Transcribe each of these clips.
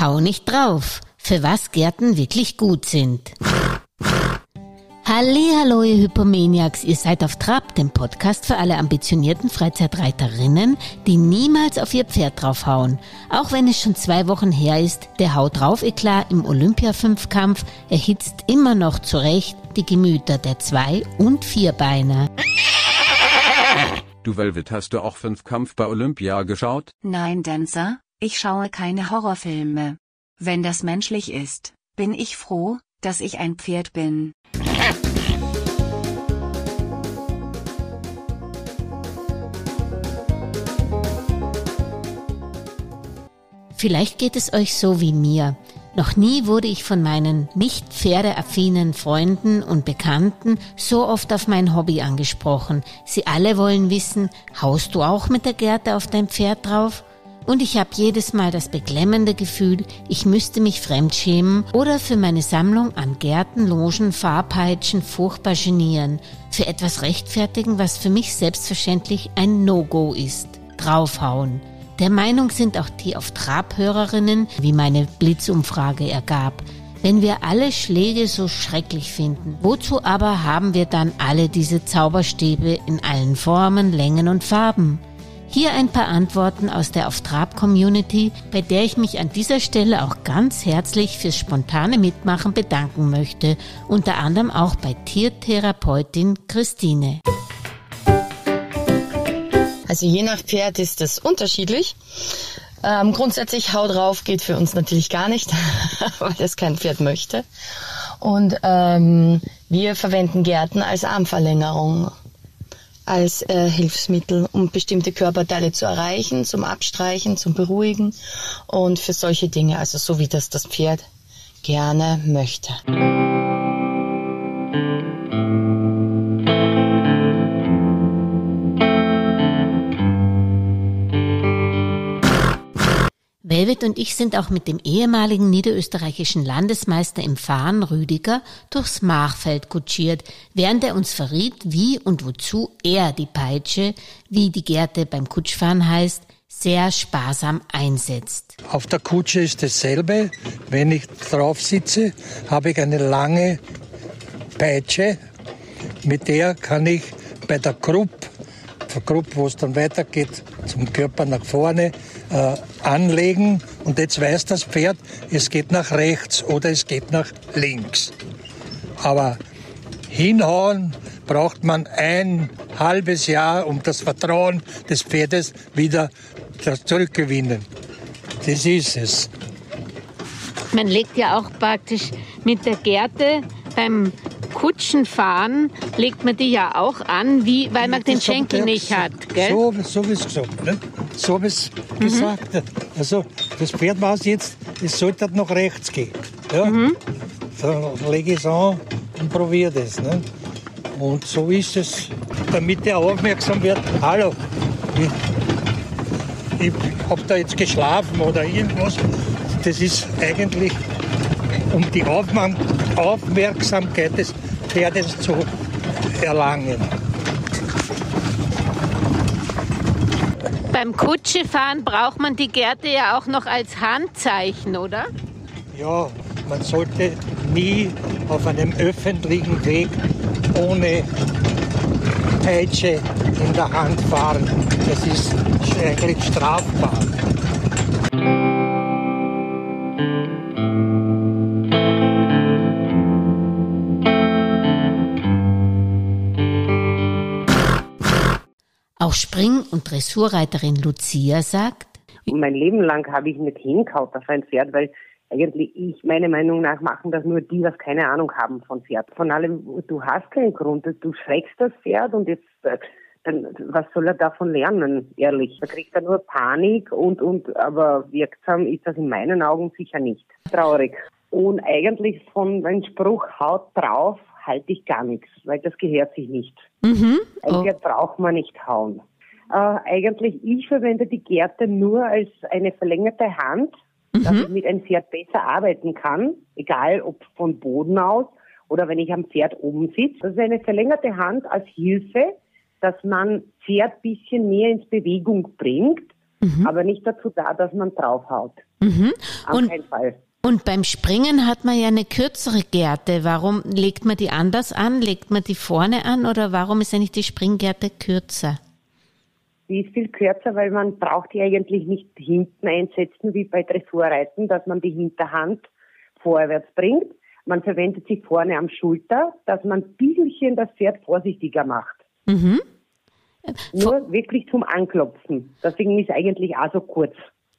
Hau nicht drauf, für was Gärten wirklich gut sind. Hallo, ihr Hypomaniacs, ihr seid auf Trab, dem Podcast für alle ambitionierten Freizeitreiterinnen, die niemals auf ihr Pferd draufhauen. Auch wenn es schon zwei Wochen her ist, der Haut drauf Eklat im Olympia-Fünfkampf erhitzt immer noch zurecht die Gemüter der Zwei- und Vierbeiner. Du Velvet, hast du auch Fünfkampf bei Olympia geschaut? Nein, Dancer, ich schaue keine Horrorfilme. Wenn das menschlich ist, bin ich froh, dass ich ein Pferd bin. Vielleicht geht es euch so wie mir. Noch nie wurde ich von meinen nicht pferdeaffinen Freunden und Bekannten so oft auf mein Hobby angesprochen. Sie alle wollen wissen, haust du auch mit der Gerte auf dein Pferd drauf? Und ich habe jedes Mal das beklemmende Gefühl, ich müsste mich fremdschämen oder für meine Sammlung an Gärten, Logen, Farbpeitschen furchtbar genieren, für etwas rechtfertigen, was für mich selbstverständlich ein No-Go ist. Draufhauen. Der Meinung sind auch die auf Trabhörerinnen, wie meine Blitzumfrage ergab. Wenn wir alle Schläge so schrecklich finden, wozu aber haben wir dann alle diese Zauberstäbe in allen Formen, Längen und Farben? Hier ein paar Antworten aus der Auf Trab Community, bei der ich mich an dieser Stelle auch ganz herzlich fürs spontane Mitmachen bedanken möchte, unter anderem auch bei Tiertherapeutin Christine. Also je nach Pferd ist es unterschiedlich. Ähm, grundsätzlich Hau drauf geht für uns natürlich gar nicht, weil das kein Pferd möchte. Und ähm, wir verwenden Gärten als Armverlängerung, als äh, Hilfsmittel, um bestimmte Körperteile zu erreichen, zum Abstreichen, zum Beruhigen und für solche Dinge, also so wie das das Pferd gerne möchte. Velvet und ich sind auch mit dem ehemaligen niederösterreichischen Landesmeister im Fahren Rüdiger durchs Machfeld kutschiert, während er uns verriet, wie und wozu er die Peitsche, wie die Gerte beim Kutschfahren heißt, sehr sparsam einsetzt. Auf der Kutsche ist dasselbe. Wenn ich drauf sitze, habe ich eine lange Peitsche. Mit der kann ich bei der Gruppe, der Gruppe, wo es dann weitergeht, zum Körper nach vorne, äh, anlegen und jetzt weiß das Pferd, es geht nach rechts oder es geht nach links. Aber hinhauen braucht man ein halbes Jahr, um das Vertrauen des Pferdes wieder zurückgewinnen. Das ist es. Man legt ja auch praktisch mit der Gerte beim Kutschenfahren legt man die ja auch an, wie, weil man den Schenkel nicht hat. Gell? So, so wie es gesagt, ne? so wie es mhm. gesagt hat. Also das Pferd weiß jetzt, es sollte nach rechts gehen. Ja? Mhm. Dann lege ich es an und probiere das. Ne? Und so ist es, damit er aufmerksam wird. Hallo, ich, ich habe da jetzt geschlafen oder irgendwas. Das ist eigentlich um die Aufmerksamkeit des Pferdes zu erlangen. Beim Kutschefahren braucht man die Gerte ja auch noch als Handzeichen, oder? Ja, man sollte nie auf einem öffentlichen Weg ohne Peitsche in der Hand fahren. Das ist eigentlich strafbar. Auch Spring- und Dressurreiterin Lucia sagt, mein Leben lang habe ich nicht hinkaut auf ein Pferd, weil eigentlich ich, meiner Meinung nach, machen das nur die, was keine Ahnung haben von Pferd. Von allem, du hast keinen Grund, du schreckst das Pferd und jetzt, äh, dann, was soll er davon lernen, ehrlich? Da kriegt er nur Panik und, und, aber wirksam ist das in meinen Augen sicher nicht. Traurig. Und eigentlich von einem Spruch, haut drauf, halte ich gar nichts, weil das gehört sich nicht. Mhm. Ein oh. Pferd braucht man nicht hauen. Äh, eigentlich, ich verwende die Gerte nur als eine verlängerte Hand, mhm. dass ich mit einem Pferd besser arbeiten kann, egal ob von Boden aus oder wenn ich am Pferd oben sitze. Das ist eine verlängerte Hand als Hilfe, dass man Pferd bisschen mehr ins Bewegung bringt mhm. aber nicht dazu da, dass man draufhaut. Mhm. Auf keinen Fall. Und beim Springen hat man ja eine kürzere Gerte. Warum legt man die anders an? Legt man die vorne an oder warum ist eigentlich die Springgerte kürzer? Die ist viel kürzer, weil man braucht die eigentlich nicht hinten einsetzen wie bei Dressurreiten, dass man die Hinterhand vorwärts bringt. Man verwendet sie vorne am Schulter, dass man ein bisschen das Pferd vorsichtiger macht. Mhm. Nur wirklich zum Anklopfen. Deswegen ist eigentlich auch so kurz.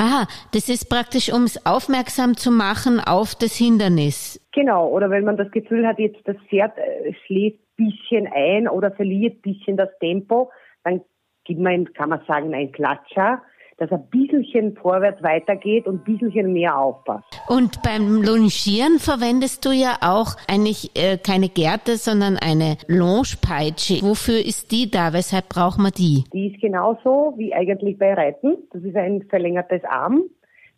Aha, das ist praktisch, um es aufmerksam zu machen auf das Hindernis. Genau, oder wenn man das Gefühl hat, jetzt das Pferd äh, schläft bisschen ein oder verliert bisschen das Tempo, dann gibt man, kann man sagen, ein Klatscher, dass ein bisschen vorwärts weitergeht und ein bisschen mehr aufpasst. Und beim Longieren verwendest du ja auch eigentlich äh, keine Gerte, sondern eine Longepeitsche. Wofür ist die da? Weshalb braucht man die? Die ist genauso wie eigentlich bei Reiten. Das ist ein verlängertes Arm.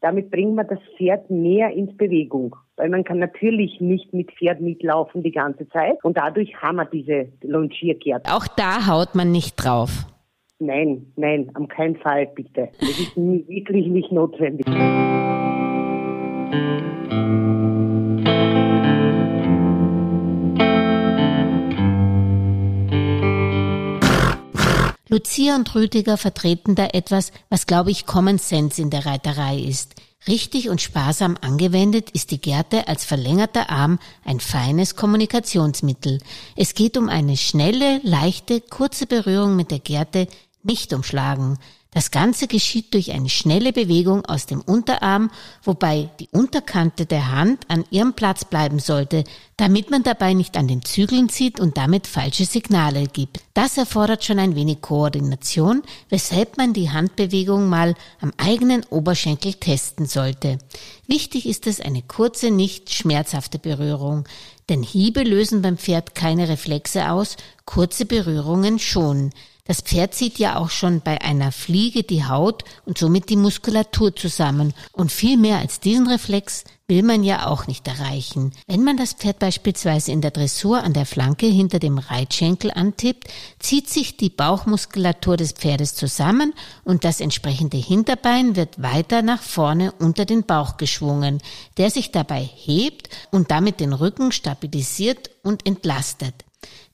Damit bringt man das Pferd mehr ins Bewegung. Weil man kann natürlich nicht mit Pferd mitlaufen die ganze Zeit. Und dadurch haben wir diese Longiergerte. Auch da haut man nicht drauf. Nein, nein, am keinen Fall, bitte. Das ist wirklich nicht notwendig. Lucia und Rüdiger vertreten da etwas, was glaube ich Common Sense in der Reiterei ist. Richtig und sparsam angewendet ist die Gerte als verlängerter Arm ein feines Kommunikationsmittel. Es geht um eine schnelle, leichte, kurze Berührung mit der Gerte, nicht umschlagen. Das Ganze geschieht durch eine schnelle Bewegung aus dem Unterarm, wobei die Unterkante der Hand an ihrem Platz bleiben sollte, damit man dabei nicht an den Zügeln zieht und damit falsche Signale gibt. Das erfordert schon ein wenig Koordination, weshalb man die Handbewegung mal am eigenen Oberschenkel testen sollte. Wichtig ist es eine kurze, nicht schmerzhafte Berührung, denn Hiebe lösen beim Pferd keine Reflexe aus, kurze Berührungen schon. Das Pferd zieht ja auch schon bei einer Fliege die Haut und somit die Muskulatur zusammen. Und viel mehr als diesen Reflex will man ja auch nicht erreichen. Wenn man das Pferd beispielsweise in der Dressur an der Flanke hinter dem Reitschenkel antippt, zieht sich die Bauchmuskulatur des Pferdes zusammen und das entsprechende Hinterbein wird weiter nach vorne unter den Bauch geschwungen, der sich dabei hebt und damit den Rücken stabilisiert und entlastet.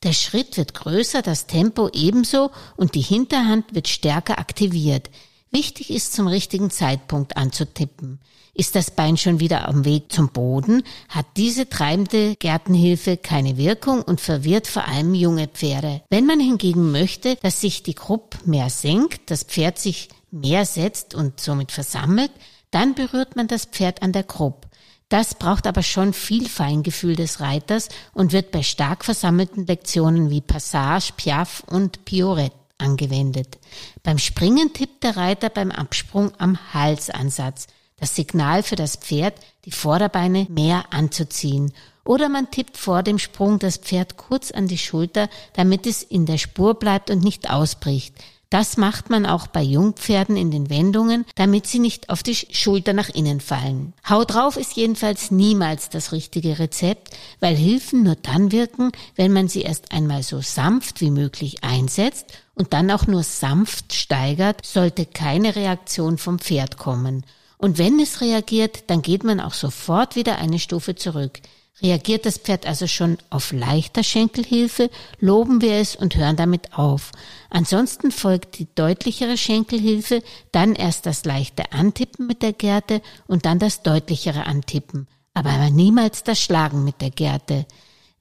Der Schritt wird größer, das Tempo ebenso und die Hinterhand wird stärker aktiviert. Wichtig ist zum richtigen Zeitpunkt anzutippen. Ist das Bein schon wieder am Weg zum Boden, hat diese treibende Gärtenhilfe keine Wirkung und verwirrt vor allem junge Pferde. Wenn man hingegen möchte, dass sich die Krupp mehr senkt, das Pferd sich mehr setzt und somit versammelt, dann berührt man das Pferd an der Krupp. Das braucht aber schon viel Feingefühl des Reiters und wird bei stark versammelten Lektionen wie Passage, Piaf und Piorette angewendet. Beim Springen tippt der Reiter beim Absprung am Halsansatz. Das Signal für das Pferd, die Vorderbeine mehr anzuziehen. Oder man tippt vor dem Sprung das Pferd kurz an die Schulter, damit es in der Spur bleibt und nicht ausbricht. Das macht man auch bei Jungpferden in den Wendungen, damit sie nicht auf die Schulter nach innen fallen. Hau drauf ist jedenfalls niemals das richtige Rezept, weil Hilfen nur dann wirken, wenn man sie erst einmal so sanft wie möglich einsetzt und dann auch nur sanft steigert, sollte keine Reaktion vom Pferd kommen. Und wenn es reagiert, dann geht man auch sofort wieder eine Stufe zurück. Reagiert das Pferd also schon auf leichter Schenkelhilfe, loben wir es und hören damit auf. Ansonsten folgt die deutlichere Schenkelhilfe, dann erst das leichte Antippen mit der Gerte und dann das deutlichere Antippen, aber niemals das Schlagen mit der Gerte.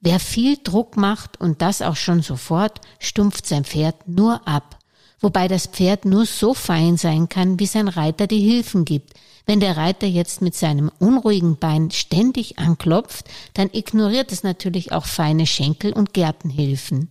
Wer viel Druck macht und das auch schon sofort, stumpft sein Pferd nur ab. Wobei das Pferd nur so fein sein kann, wie sein Reiter die Hilfen gibt. Wenn der Reiter jetzt mit seinem unruhigen Bein ständig anklopft, dann ignoriert es natürlich auch feine Schenkel- und Gärtenhilfen.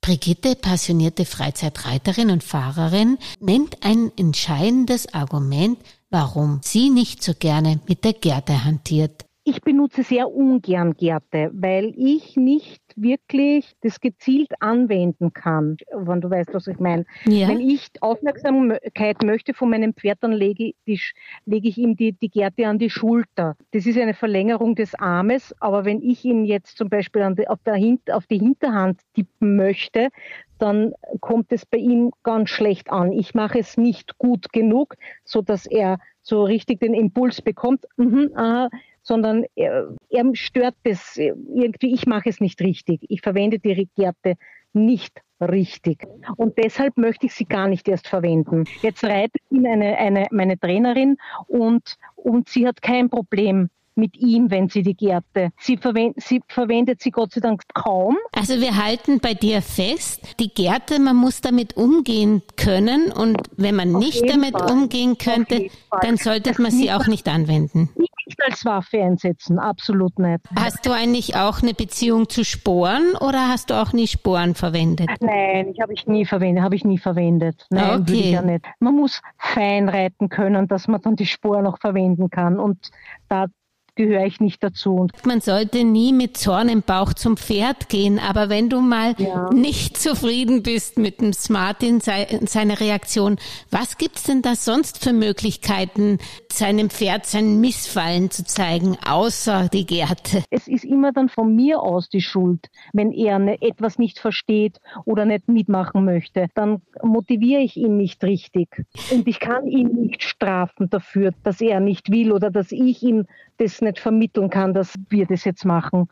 Brigitte, passionierte Freizeitreiterin und Fahrerin, nennt ein entscheidendes Argument, warum sie nicht so gerne mit der Gerte hantiert. Ich benutze sehr ungern Gärte, weil ich nicht wirklich das gezielt anwenden kann, wenn du weißt, was ich meine. Ja. Wenn ich Aufmerksamkeit möchte von meinem Pferd, dann lege, die, lege ich ihm die, die Gerte an die Schulter. Das ist eine Verlängerung des Armes, aber wenn ich ihn jetzt zum Beispiel die, auf, der, auf die Hinterhand tippen möchte, dann kommt es bei ihm ganz schlecht an. Ich mache es nicht gut genug, so dass er so richtig den Impuls bekommt. Mhm, aha, sondern er, er stört das irgendwie, ich mache es nicht richtig. Ich verwende die Gerte nicht richtig. Und deshalb möchte ich sie gar nicht erst verwenden. Jetzt reitet ihn eine, eine, meine Trainerin und, und sie hat kein Problem mit ihm, wenn sie die Gerte. Sie, verwend, sie verwendet sie Gott sei Dank kaum. Also wir halten bei dir fest, die Gerte, man muss damit umgehen können und wenn man Auf nicht damit Fall. umgehen könnte, dann sollte das man sie auch nicht anwenden. Nicht als Waffe einsetzen, absolut nicht. Hast du eigentlich auch eine Beziehung zu Sporen oder hast du auch nie Sporen verwendet? Nein, ich habe ich nie verwendet, habe ich nie verwendet. Nein, okay. ich ja nicht. Man muss fein reiten können, dass man dann die Sporen noch verwenden kann und da gehöre ich nicht dazu. Man sollte nie mit Zorn im Bauch zum Pferd gehen, aber wenn du mal ja. nicht zufrieden bist mit dem Smartin, seine Reaktion, was gibt's denn da sonst für Möglichkeiten, seinem Pferd sein Missfallen zu zeigen, außer die Gerte? Es ist immer dann von mir aus die Schuld, wenn er ne, etwas nicht versteht oder nicht mitmachen möchte, dann motiviere ich ihn nicht richtig. Und ich kann ihn nicht strafen dafür, dass er nicht will oder dass ich ihm das nicht vermitteln kann, dass wir das jetzt machen.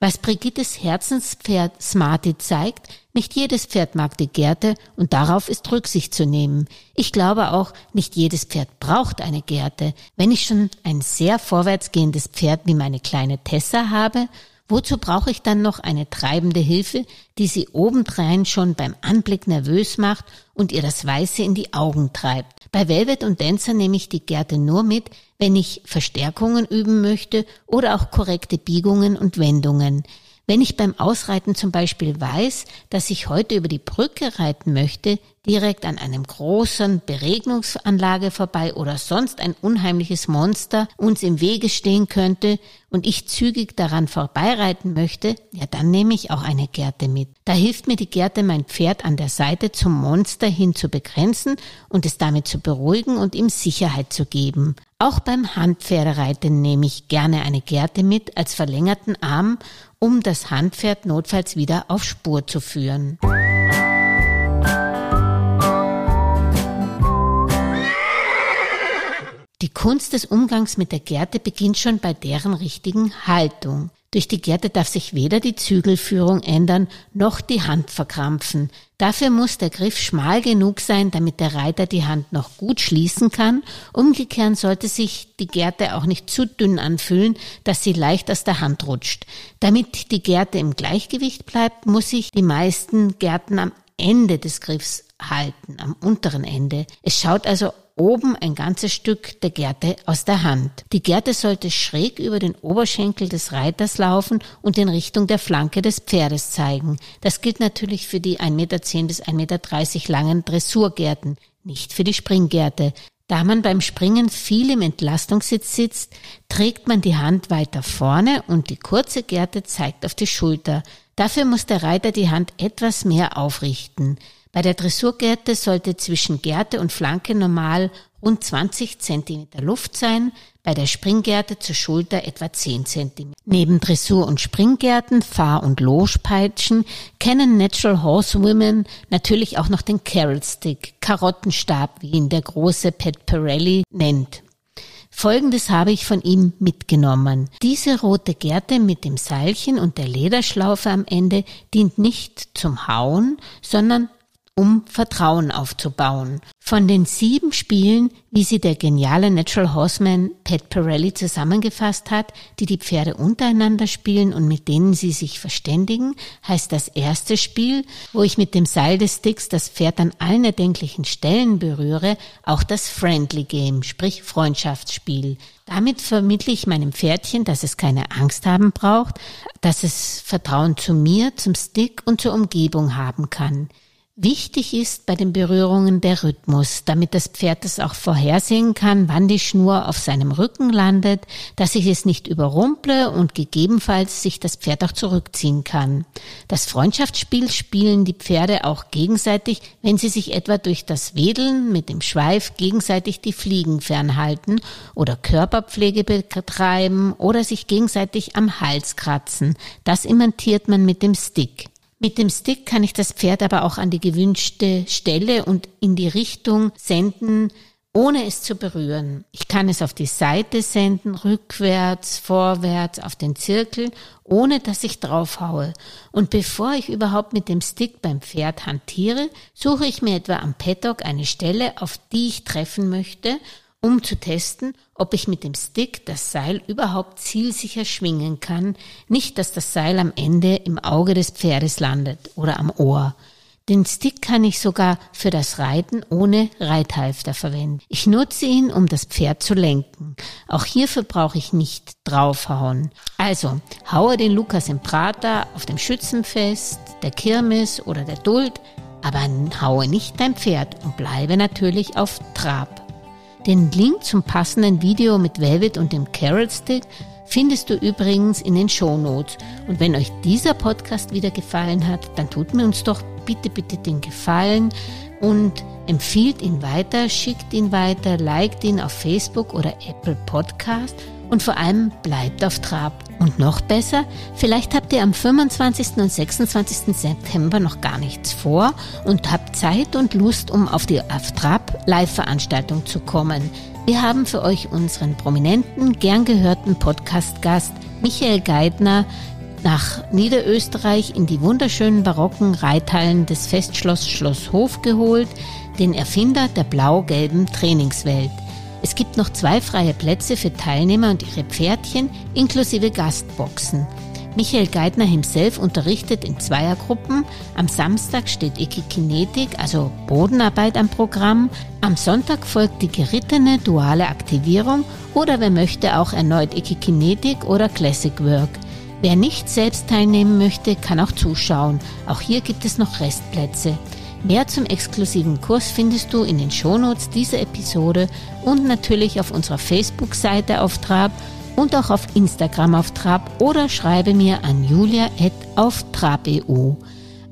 Was Brigittes Herzenspferd Smarty zeigt, nicht jedes Pferd mag die Gerte und darauf ist Rücksicht zu nehmen. Ich glaube auch, nicht jedes Pferd braucht eine Gerte. Wenn ich schon ein sehr vorwärtsgehendes Pferd wie meine kleine Tessa habe, Wozu brauche ich dann noch eine treibende Hilfe, die sie obendrein schon beim Anblick nervös macht und ihr das Weiße in die Augen treibt? Bei Velvet und Dancer nehme ich die Gerte nur mit, wenn ich Verstärkungen üben möchte oder auch korrekte Biegungen und Wendungen. Wenn ich beim Ausreiten zum Beispiel weiß, dass ich heute über die Brücke reiten möchte, direkt an einem großen Beregnungsanlage vorbei oder sonst ein unheimliches Monster uns im Wege stehen könnte und ich zügig daran vorbeireiten möchte, ja dann nehme ich auch eine Gerte mit. Da hilft mir die Gerte, mein Pferd an der Seite zum Monster hin zu begrenzen und es damit zu beruhigen und ihm Sicherheit zu geben. Auch beim Handpferdereiten nehme ich gerne eine Gerte mit als verlängerten Arm um das Handpferd notfalls wieder auf Spur zu führen. Die Kunst des Umgangs mit der Gerte beginnt schon bei deren richtigen Haltung. Durch die Gerte darf sich weder die Zügelführung ändern, noch die Hand verkrampfen. Dafür muss der Griff schmal genug sein, damit der Reiter die Hand noch gut schließen kann. Umgekehrt sollte sich die Gerte auch nicht zu dünn anfühlen, dass sie leicht aus der Hand rutscht. Damit die Gerte im Gleichgewicht bleibt, muss sich die meisten Gärten am Ende des Griffs halten, am unteren Ende. Es schaut also oben ein ganzes Stück der Gerte aus der Hand. Die Gerte sollte schräg über den Oberschenkel des Reiters laufen und in Richtung der Flanke des Pferdes zeigen. Das gilt natürlich für die 1,10 Meter bis 1,30 Meter langen Dressurgärten, nicht für die Springgärte. Da man beim Springen viel im Entlastungssitz sitzt, trägt man die Hand weiter vorne und die kurze Gerte zeigt auf die Schulter. Dafür muss der Reiter die Hand etwas mehr aufrichten. Bei der Dressurgerte sollte zwischen Gerte und Flanke normal rund 20 cm Luft sein, bei der Springgerte zur Schulter etwa 10 cm. Neben Dressur- und Springgärten, Fahr- und Logepeitschen kennen Natural Horsewomen natürlich auch noch den Carrot Stick, Karottenstab, wie ihn der große Pat Pirelli nennt. Folgendes habe ich von ihm mitgenommen. Diese rote Gerte mit dem Seilchen und der Lederschlaufe am Ende dient nicht zum Hauen, sondern um Vertrauen aufzubauen. Von den sieben Spielen, wie sie der geniale Natural Horseman Pat Pirelli zusammengefasst hat, die die Pferde untereinander spielen und mit denen sie sich verständigen, heißt das erste Spiel, wo ich mit dem Seil des Sticks das Pferd an allen erdenklichen Stellen berühre, auch das Friendly Game, sprich Freundschaftsspiel. Damit vermittle ich meinem Pferdchen, dass es keine Angst haben braucht, dass es Vertrauen zu mir, zum Stick und zur Umgebung haben kann. Wichtig ist bei den Berührungen der Rhythmus, damit das Pferd es auch vorhersehen kann, wann die Schnur auf seinem Rücken landet, dass ich es nicht überrumple und gegebenenfalls sich das Pferd auch zurückziehen kann. Das Freundschaftsspiel spielen die Pferde auch gegenseitig, wenn sie sich etwa durch das Wedeln mit dem Schweif gegenseitig die Fliegen fernhalten oder Körperpflege betreiben oder sich gegenseitig am Hals kratzen. Das imitiert man mit dem Stick. Mit dem Stick kann ich das Pferd aber auch an die gewünschte Stelle und in die Richtung senden, ohne es zu berühren. Ich kann es auf die Seite senden, rückwärts, vorwärts, auf den Zirkel, ohne dass ich draufhaue. Und bevor ich überhaupt mit dem Stick beim Pferd hantiere, suche ich mir etwa am Paddock eine Stelle, auf die ich treffen möchte um zu testen, ob ich mit dem Stick das Seil überhaupt zielsicher schwingen kann, nicht dass das Seil am Ende im Auge des Pferdes landet oder am Ohr. Den Stick kann ich sogar für das Reiten ohne Reithalfter verwenden. Ich nutze ihn, um das Pferd zu lenken. Auch hierfür brauche ich nicht draufhauen. Also, haue den Lukas im Prater auf dem Schützenfest, der Kirmes oder der Duld, aber haue nicht dein Pferd und bleibe natürlich auf Trab. Den Link zum passenden Video mit Velvet und dem Carrot Stick findest du übrigens in den Show Notes. Und wenn euch dieser Podcast wieder gefallen hat, dann tut mir uns doch bitte, bitte den Gefallen und empfiehlt ihn weiter, schickt ihn weiter, liked ihn auf Facebook oder Apple Podcast und vor allem bleibt auf Trab. Und noch besser, vielleicht habt ihr am 25. und 26. September noch gar nichts vor und habt Zeit und Lust, um auf die auf Trab Live-Veranstaltung zu kommen. Wir haben für euch unseren prominenten, gern gehörten Podcast-Gast Michael Geithner nach Niederösterreich in die wunderschönen barocken Reithallen des Festschloss Schloss Hof geholt, den Erfinder der blau-gelben Trainingswelt. Es gibt noch zwei freie Plätze für Teilnehmer und ihre Pferdchen inklusive Gastboxen. Michael Geithner himself unterrichtet in Zweiergruppen. Am Samstag steht Ekikinetik, also Bodenarbeit am Programm. Am Sonntag folgt die gerittene duale Aktivierung oder wer möchte auch erneut Ekikinetik oder Classic Work. Wer nicht selbst teilnehmen möchte, kann auch zuschauen. Auch hier gibt es noch Restplätze. Mehr zum exklusiven Kurs findest du in den Shownotes dieser Episode und natürlich auf unserer Facebook-Seite auf Trab und auch auf Instagram auf Trab oder schreibe mir an julia.auftrab.eu.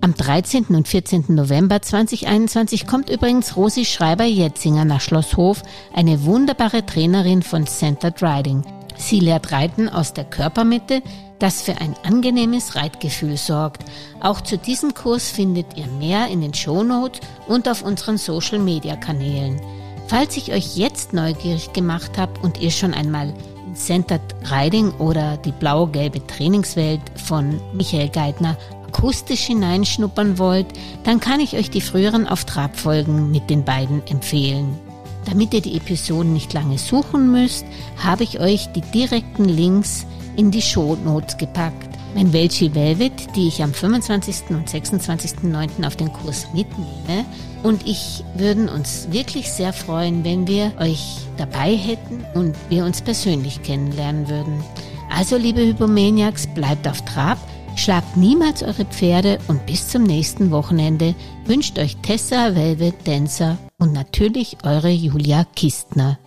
Am 13. und 14. November 2021 kommt übrigens Rosi Schreiber-Jetzinger nach Schlosshof, eine wunderbare Trainerin von Centered Riding. Sie lehrt Reiten aus der Körpermitte, das für ein angenehmes Reitgefühl sorgt. Auch zu diesem Kurs findet ihr mehr in den Shownotes und auf unseren Social Media Kanälen. Falls ich euch jetzt neugierig gemacht habe und ihr schon einmal in Centered Riding oder die blau-gelbe Trainingswelt von Michael Geithner akustisch hineinschnuppern wollt, dann kann ich euch die früheren auf Trabfolgen mit den beiden empfehlen. Damit ihr die Episoden nicht lange suchen müsst, habe ich euch die direkten Links in die Shownotes gepackt. Mein Welchi Velvet, die ich am 25. und 26.09. auf den Kurs mitnehme. Und ich würden uns wirklich sehr freuen, wenn wir euch dabei hätten und wir uns persönlich kennenlernen würden. Also, liebe Hypomaniacs, bleibt auf Trab, schlagt niemals eure Pferde und bis zum nächsten Wochenende wünscht euch Tessa Velvet Dancer und natürlich eure Julia Kistner.